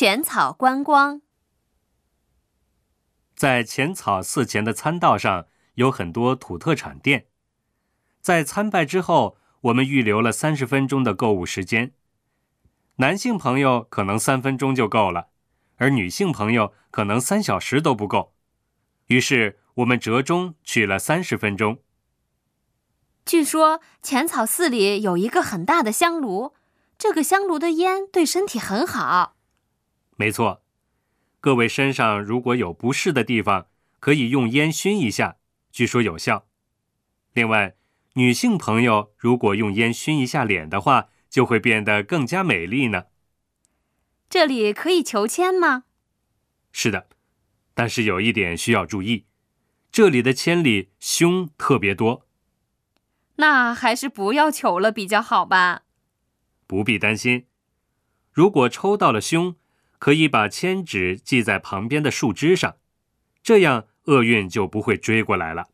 浅草观光。在浅草寺前的参道上有很多土特产店。在参拜之后，我们预留了三十分钟的购物时间。男性朋友可能三分钟就够了，而女性朋友可能三小时都不够。于是我们折中取了三十分钟。据说浅草寺里有一个很大的香炉，这个香炉的烟对身体很好。没错，各位身上如果有不适的地方，可以用烟熏一下，据说有效。另外，女性朋友如果用烟熏一下脸的话，就会变得更加美丽呢。这里可以求签吗？是的，但是有一点需要注意，这里的签里凶特别多。那还是不要求了比较好吧。不必担心，如果抽到了凶，可以把签纸系在旁边的树枝上，这样厄运就不会追过来了。